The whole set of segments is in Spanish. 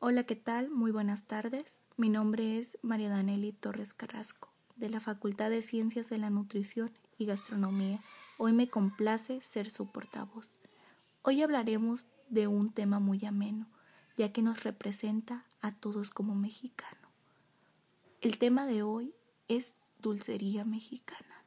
Hola, ¿qué tal? Muy buenas tardes. Mi nombre es María Daneli Torres Carrasco, de la Facultad de Ciencias de la Nutrición y Gastronomía. Hoy me complace ser su portavoz. Hoy hablaremos de un tema muy ameno, ya que nos representa a todos como mexicano. El tema de hoy es dulcería mexicana.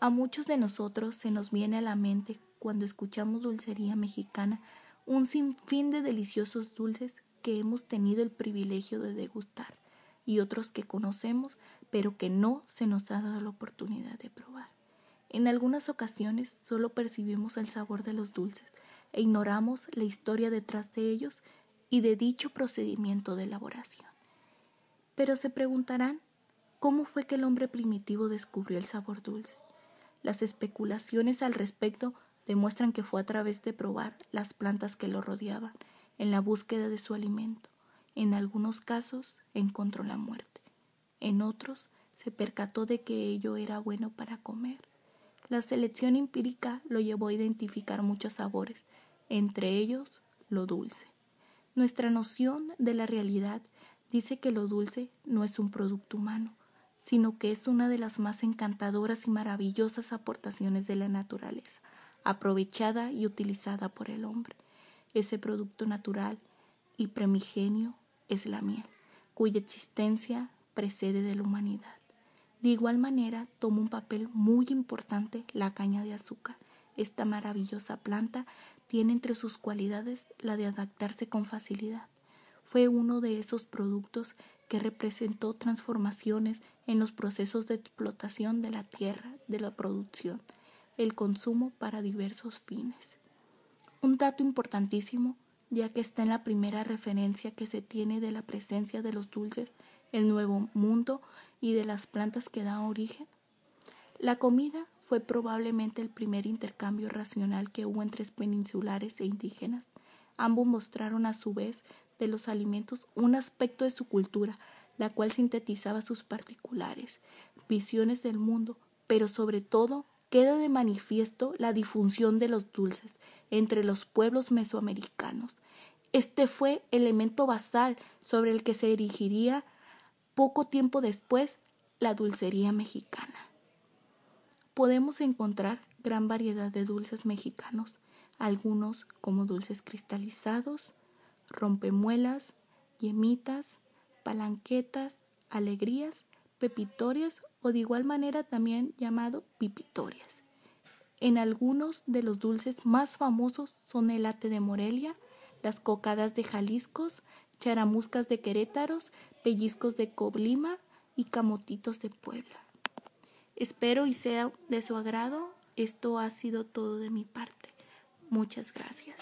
A muchos de nosotros se nos viene a la mente cuando escuchamos dulcería mexicana un sinfín de deliciosos dulces que hemos tenido el privilegio de degustar y otros que conocemos pero que no se nos ha dado la oportunidad de probar. En algunas ocasiones solo percibimos el sabor de los dulces e ignoramos la historia detrás de ellos y de dicho procedimiento de elaboración. Pero se preguntarán, ¿cómo fue que el hombre primitivo descubrió el sabor dulce? Las especulaciones al respecto demuestran que fue a través de probar las plantas que lo rodeaban en la búsqueda de su alimento. En algunos casos encontró la muerte. En otros se percató de que ello era bueno para comer. La selección empírica lo llevó a identificar muchos sabores, entre ellos lo dulce. Nuestra noción de la realidad dice que lo dulce no es un producto humano, sino que es una de las más encantadoras y maravillosas aportaciones de la naturaleza aprovechada y utilizada por el hombre. Ese producto natural y primigenio es la miel, cuya existencia precede de la humanidad. De igual manera, toma un papel muy importante la caña de azúcar. Esta maravillosa planta tiene entre sus cualidades la de adaptarse con facilidad. Fue uno de esos productos que representó transformaciones en los procesos de explotación de la tierra, de la producción, el consumo para diversos fines. Un dato importantísimo, ya que está en la primera referencia que se tiene de la presencia de los dulces, el nuevo mundo y de las plantas que dan origen. La comida fue probablemente el primer intercambio racional que hubo entre peninsulares e indígenas. Ambos mostraron a su vez de los alimentos un aspecto de su cultura, la cual sintetizaba sus particulares visiones del mundo, pero sobre todo queda de manifiesto la difusión de los dulces entre los pueblos mesoamericanos. Este fue elemento basal sobre el que se erigiría poco tiempo después la dulcería mexicana. Podemos encontrar gran variedad de dulces mexicanos, algunos como dulces cristalizados, rompemuelas, yemitas, palanquetas, alegrías, pepitorias o de igual manera también llamado pipitorias. En algunos de los dulces más famosos son el ate de Morelia, las cocadas de Jaliscos, charamuscas de Querétaros, pellizcos de Coblima y camotitos de Puebla. Espero y sea de su agrado. Esto ha sido todo de mi parte. Muchas gracias.